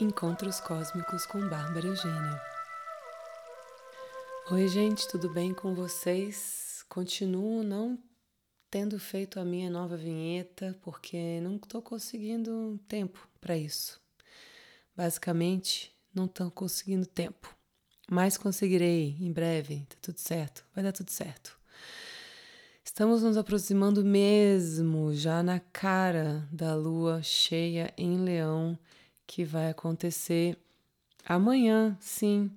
Encontros Cósmicos com Bárbara Eugênia. Oi, gente, tudo bem com vocês? Continuo não tendo feito a minha nova vinheta porque não estou conseguindo tempo para isso. Basicamente, não estou conseguindo tempo, mas conseguirei em breve, tá tudo certo, vai dar tudo certo. Estamos nos aproximando mesmo, já na cara da lua cheia em Leão que vai acontecer amanhã, sim,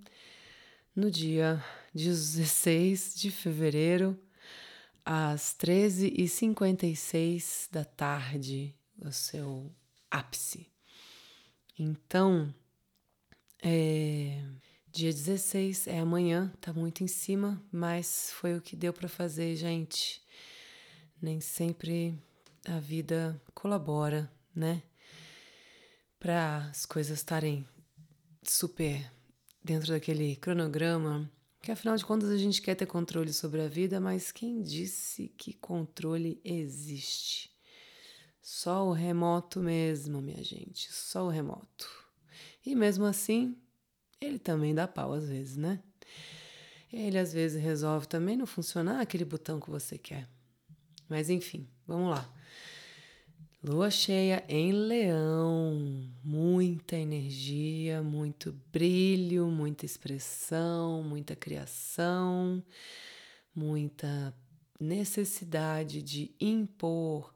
no dia 16 de fevereiro, às 13h56 da tarde, o seu ápice. Então, é, dia 16 é amanhã, tá muito em cima, mas foi o que deu para fazer, gente. Nem sempre a vida colabora, né? Para as coisas estarem super dentro daquele cronograma, que afinal de contas a gente quer ter controle sobre a vida, mas quem disse que controle existe? Só o remoto mesmo, minha gente, só o remoto. E mesmo assim, ele também dá pau às vezes, né? Ele às vezes resolve também não funcionar aquele botão que você quer. Mas enfim, vamos lá. Lua cheia em Leão, muita energia, muito brilho, muita expressão, muita criação, muita necessidade de impor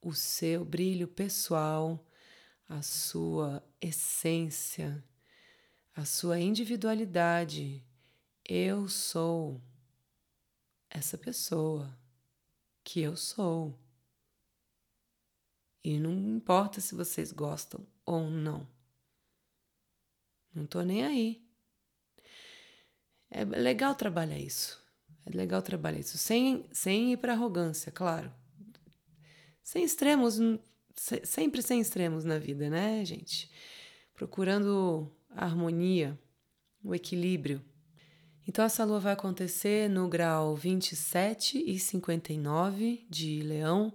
o seu brilho pessoal, a sua essência, a sua individualidade. Eu sou essa pessoa que eu sou. E não importa se vocês gostam ou não. Não tô nem aí. É legal trabalhar isso. É legal trabalhar isso. Sem, sem ir para arrogância, claro. Sem extremos, sempre sem extremos na vida, né, gente? Procurando a harmonia, o equilíbrio. Então, essa lua vai acontecer no grau 27 e 59 de Leão,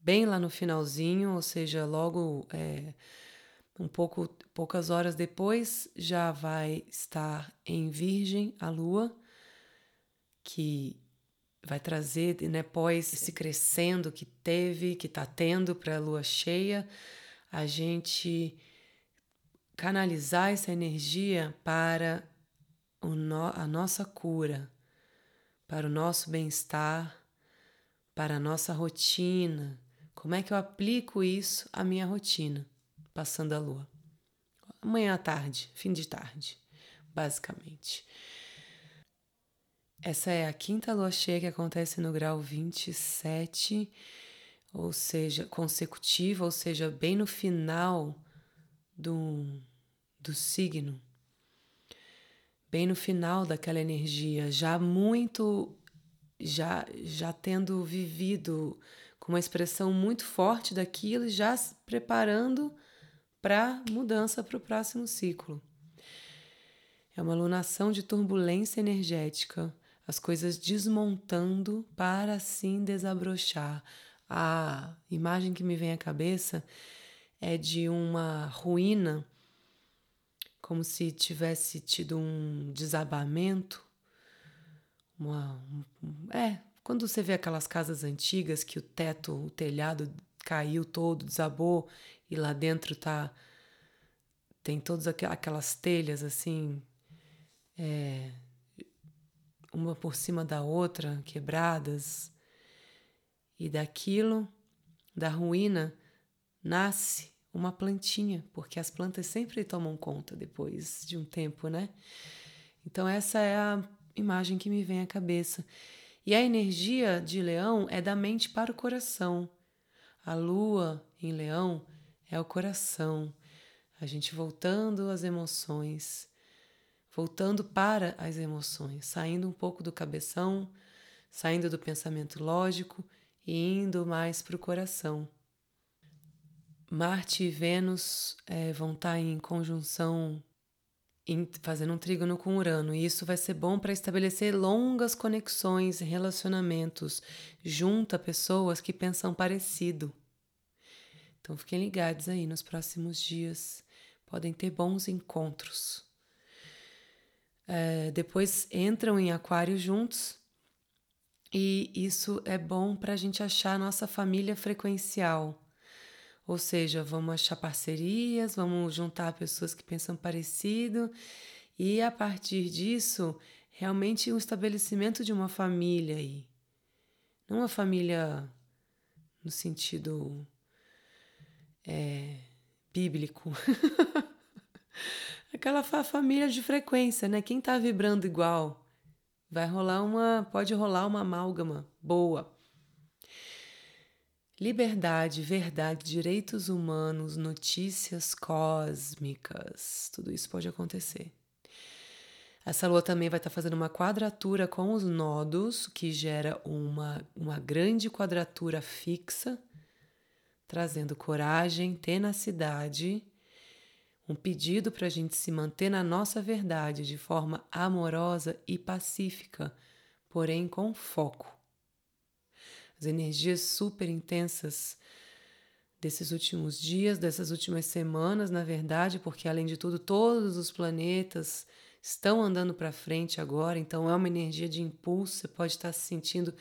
bem lá no finalzinho, ou seja, logo é, um pouco poucas horas depois já vai estar em Virgem a Lua, que vai trazer, né, pós esse crescendo que teve, que está tendo para a Lua cheia, a gente canalizar essa energia para no, a nossa cura, para o nosso bem-estar, para a nossa rotina, como é que eu aplico isso à minha rotina, passando a lua? Amanhã à tarde, fim de tarde, basicamente. Essa é a quinta lua cheia que acontece no grau 27, ou seja, consecutiva, ou seja, bem no final do, do signo. Bem no final daquela energia, já muito, já, já tendo vivido com uma expressão muito forte daquilo, já se preparando para mudança para o próximo ciclo. É uma lunação de turbulência energética, as coisas desmontando para assim desabrochar. A imagem que me vem à cabeça é de uma ruína, como se tivesse tido um desabamento, uma, um, é, quando você vê aquelas casas antigas que o teto, o telhado caiu todo, desabou e lá dentro tá tem todas aquelas telhas assim, é, uma por cima da outra, quebradas, e daquilo, da ruína, nasce uma plantinha, porque as plantas sempre tomam conta depois de um tempo, né? Então, essa é a imagem que me vem à cabeça. E a energia de leão é da mente para o coração. A lua em leão é o coração. A gente voltando às emoções, voltando para as emoções, saindo um pouco do cabeção, saindo do pensamento lógico e indo mais para o coração. Marte e Vênus é, vão estar em conjunção fazendo um trígono com Urano. E isso vai ser bom para estabelecer longas conexões relacionamentos junto a pessoas que pensam parecido. Então fiquem ligados aí nos próximos dias, podem ter bons encontros. É, depois entram em Aquário juntos e isso é bom para a gente achar a nossa família frequencial. Ou seja, vamos achar parcerias, vamos juntar pessoas que pensam parecido e a partir disso, realmente o um estabelecimento de uma família aí. Não uma família no sentido é, bíblico. Aquela fa família de frequência, né? Quem tá vibrando igual? Vai rolar uma. Pode rolar uma amálgama boa. Liberdade, verdade, direitos humanos, notícias cósmicas. Tudo isso pode acontecer. Essa lua também vai estar tá fazendo uma quadratura com os nodos, que gera uma, uma grande quadratura fixa, trazendo coragem, tenacidade, um pedido para a gente se manter na nossa verdade de forma amorosa e pacífica, porém com foco. As energias super intensas desses últimos dias, dessas últimas semanas, na verdade, porque além de tudo, todos os planetas estão andando para frente agora, então é uma energia de impulso, você pode estar se sentindo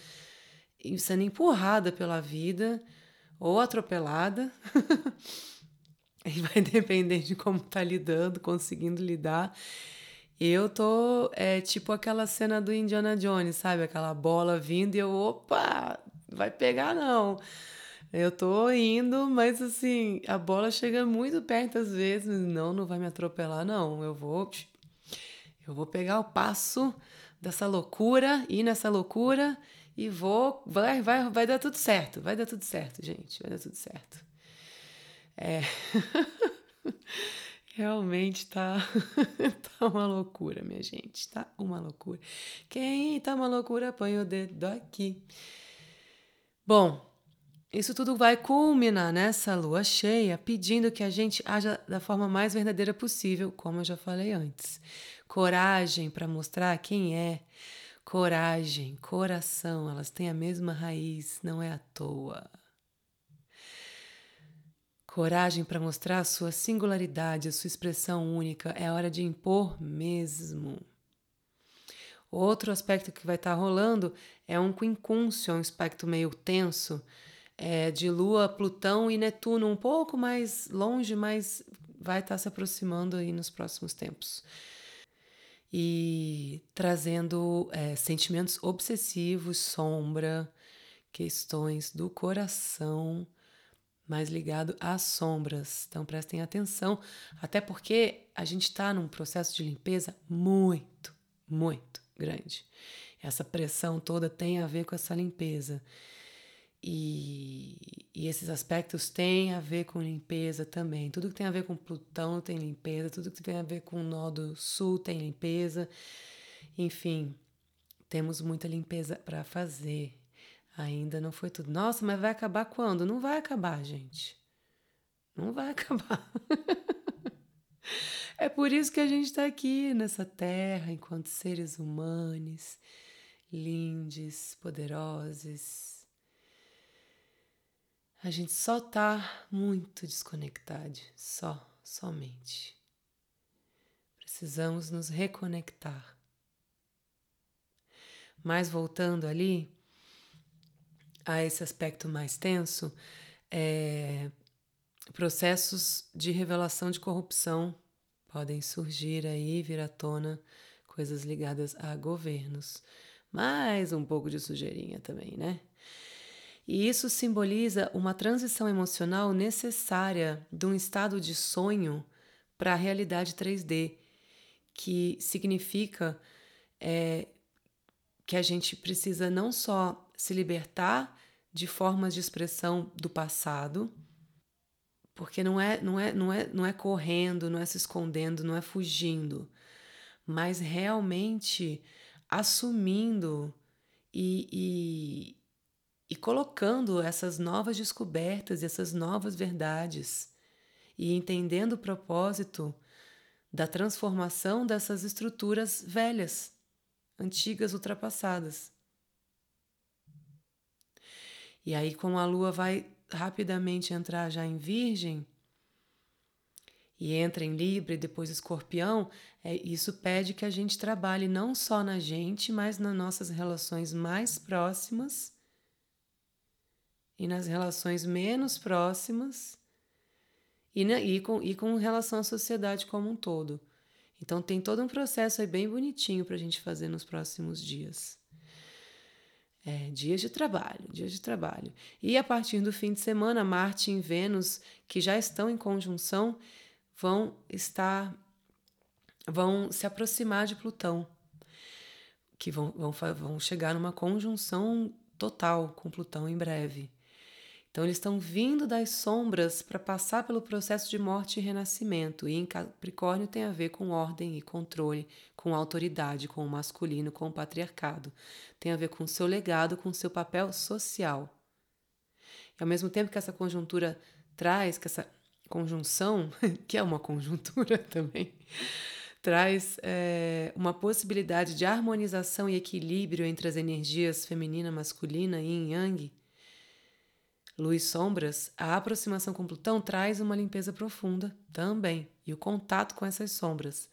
sendo empurrada pela vida ou atropelada. e vai depender de como tá lidando, conseguindo lidar. Eu tô é tipo aquela cena do Indiana Jones, sabe? Aquela bola vindo e eu, opa, vai pegar não. Eu tô indo, mas assim, a bola chega muito perto às vezes, não, não vai me atropelar não. Eu vou eu vou pegar o passo dessa loucura, ir nessa loucura e vou. Vai, vai, vai dar tudo certo. Vai dar tudo certo, gente. Vai dar tudo certo. É. Realmente tá, tá uma loucura, minha gente. Tá uma loucura. Quem tá uma loucura, põe o dedo aqui. Bom, isso tudo vai culminar nessa lua cheia, pedindo que a gente haja da forma mais verdadeira possível, como eu já falei antes coragem para mostrar quem é. Coragem, coração, elas têm a mesma raiz, não é à toa. Coragem para mostrar a sua singularidade, a sua expressão única, é hora de impor mesmo. Outro aspecto que vai estar tá rolando é um quincúncio, um aspecto meio tenso, é, de Lua, Plutão e Netuno, um pouco mais longe, mas vai estar tá se aproximando aí nos próximos tempos e trazendo é, sentimentos obsessivos, sombra, questões do coração, mais ligado às sombras. Então prestem atenção, até porque a gente está num processo de limpeza muito, muito grande. Essa pressão toda tem a ver com essa limpeza. E, e, esses aspectos têm a ver com limpeza também. Tudo que tem a ver com Plutão tem limpeza, tudo que tem a ver com o nó do sul tem limpeza. Enfim, temos muita limpeza para fazer. Ainda não foi tudo. Nossa, mas vai acabar quando? Não vai acabar, gente. Não vai acabar. É por isso que a gente está aqui nessa terra, enquanto seres humanos, lindes, poderosos a gente só tá muito desconectado, só, somente. Precisamos nos reconectar. Mas voltando ali a esse aspecto mais tenso, é, processos de revelação de corrupção podem surgir aí, vir à tona, coisas ligadas a governos. Mais um pouco de sujeirinha também, né? E isso simboliza uma transição emocional necessária de um estado de sonho para a realidade 3D, que significa é, que a gente precisa não só se libertar de formas de expressão do passado, porque não é, não é, não é, não é correndo, não é se escondendo, não é fugindo, mas realmente assumindo e, e colocando essas novas descobertas, essas novas verdades e entendendo o propósito da transformação dessas estruturas velhas, antigas, ultrapassadas. E aí, como a lua vai rapidamente entrar já em Virgem, e entra em Libra e depois Escorpião, é, isso pede que a gente trabalhe não só na gente, mas nas nossas relações mais próximas e nas relações menos próximas e, na, e, com, e com relação à sociedade como um todo. Então tem todo um processo aí bem bonitinho para a gente fazer nos próximos dias. É, dias de trabalho, dias de trabalho. E a partir do fim de semana, Marte e Vênus, que já estão em conjunção, vão estar vão se aproximar de Plutão, que vão, vão, vão chegar numa conjunção total com Plutão em breve. Então, eles estão vindo das sombras para passar pelo processo de morte e renascimento. E em Capricórnio tem a ver com ordem e controle, com autoridade, com o masculino, com o patriarcado. Tem a ver com o seu legado, com o seu papel social. E ao mesmo tempo que essa conjuntura traz, que essa conjunção, que é uma conjuntura também, traz é, uma possibilidade de harmonização e equilíbrio entre as energias feminina, masculina, yin e yang, luz sombras, a aproximação com Plutão traz uma limpeza profunda também, e o contato com essas sombras.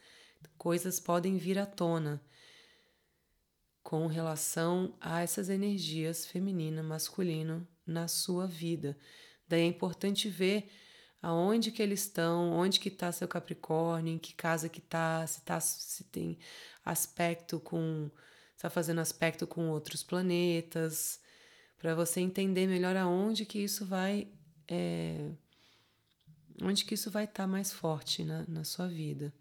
Coisas podem vir à tona com relação a essas energias feminina, masculino na sua vida. Daí é importante ver aonde que eles estão, onde que está seu Capricórnio, em que casa que está, se tá, se tem aspecto com, está fazendo aspecto com outros planetas, para você entender melhor aonde que isso vai, é, onde que isso vai estar tá mais forte na, na sua vida.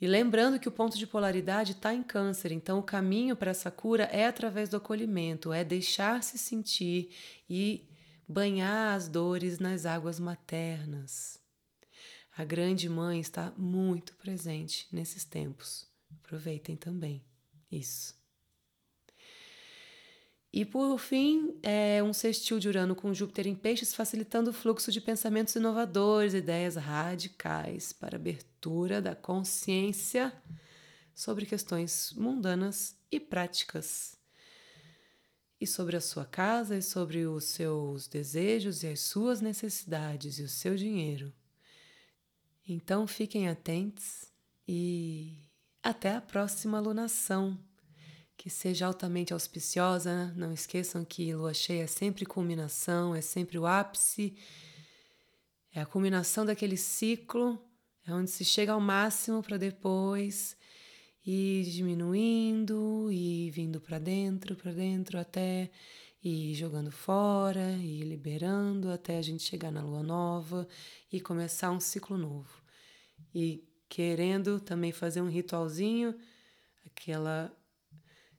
E lembrando que o ponto de polaridade está em câncer, então o caminho para essa cura é através do acolhimento, é deixar-se sentir e banhar as dores nas águas maternas. A grande mãe está muito presente nesses tempos. Aproveitem também isso. E por fim, é um sextil de Urano com Júpiter em Peixes, facilitando o fluxo de pensamentos inovadores, ideias radicais para abertura da consciência sobre questões mundanas e práticas e sobre a sua casa e sobre os seus desejos e as suas necessidades e o seu dinheiro. Então fiquem atentos e até a próxima lunação. Que seja altamente auspiciosa. Não esqueçam que lua cheia é sempre culminação, é sempre o ápice, é a culminação daquele ciclo, é onde se chega ao máximo para depois e diminuindo e vindo para dentro, para dentro até e jogando fora e liberando até a gente chegar na lua nova e começar um ciclo novo. E querendo também fazer um ritualzinho, aquela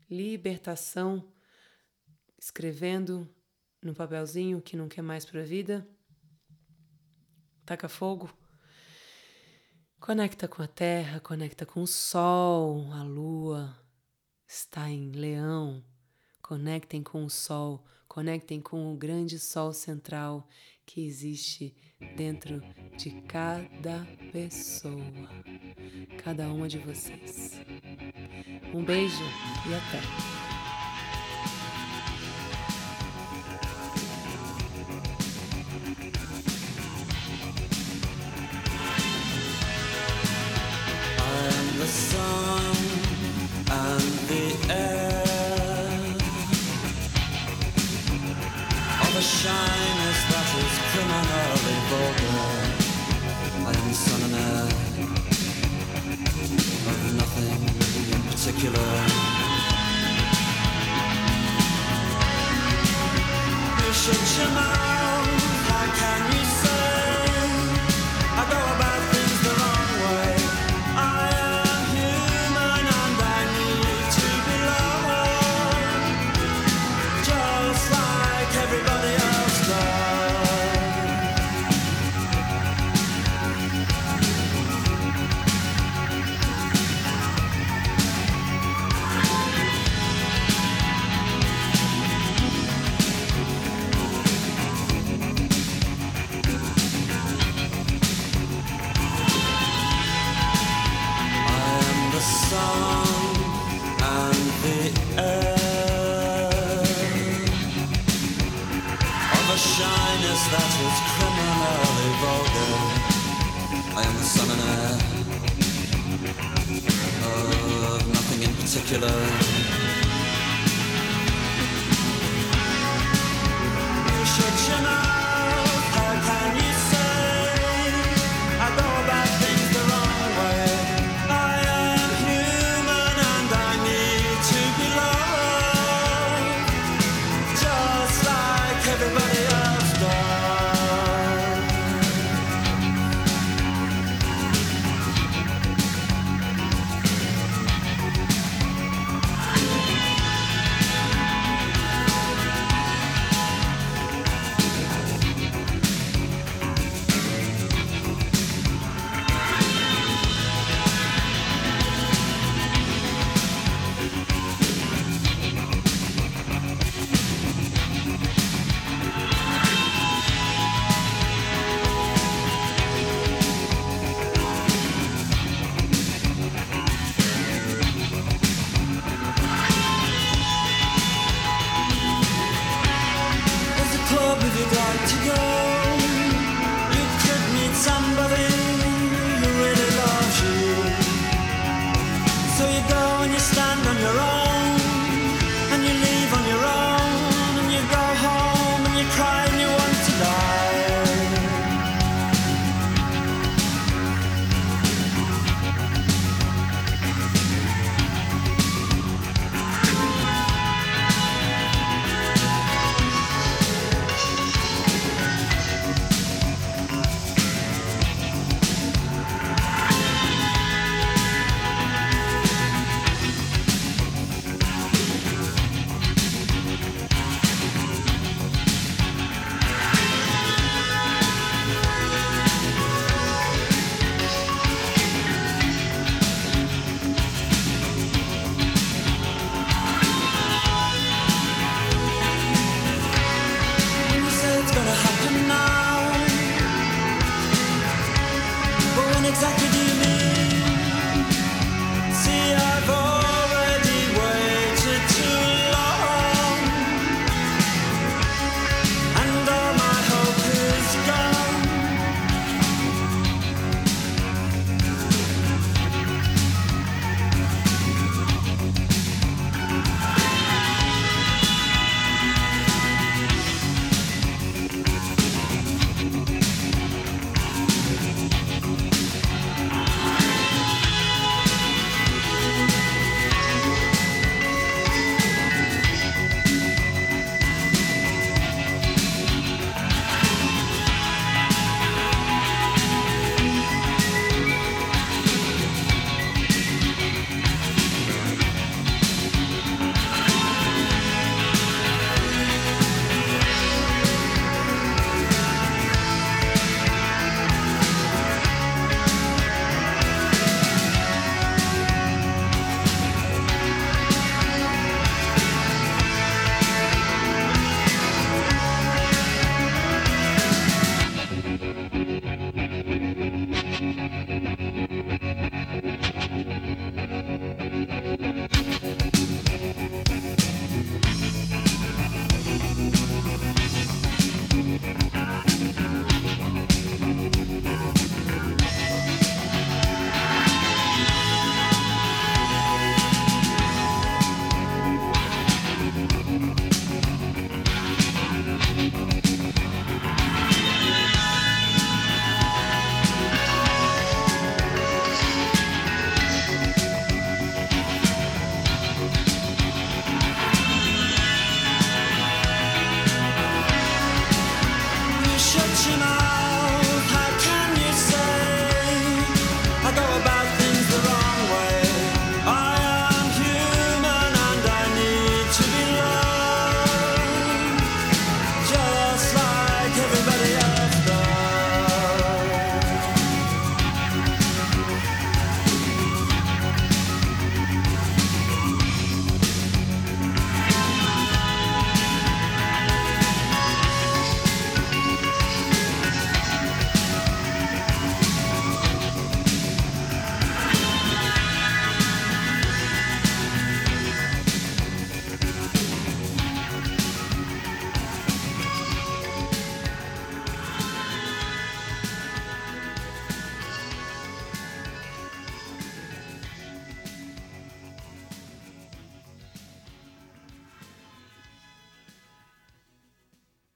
libertação, escrevendo no papelzinho que não quer mais para a vida. Taca fogo Conecta com a terra, conecta com o sol, a lua está em leão. Conectem com o sol, conectem com o grande sol central que existe dentro de cada pessoa, cada uma de vocês. Um beijo e até! shyness that is criminally vulgar. Particular. You should your mouth, how can you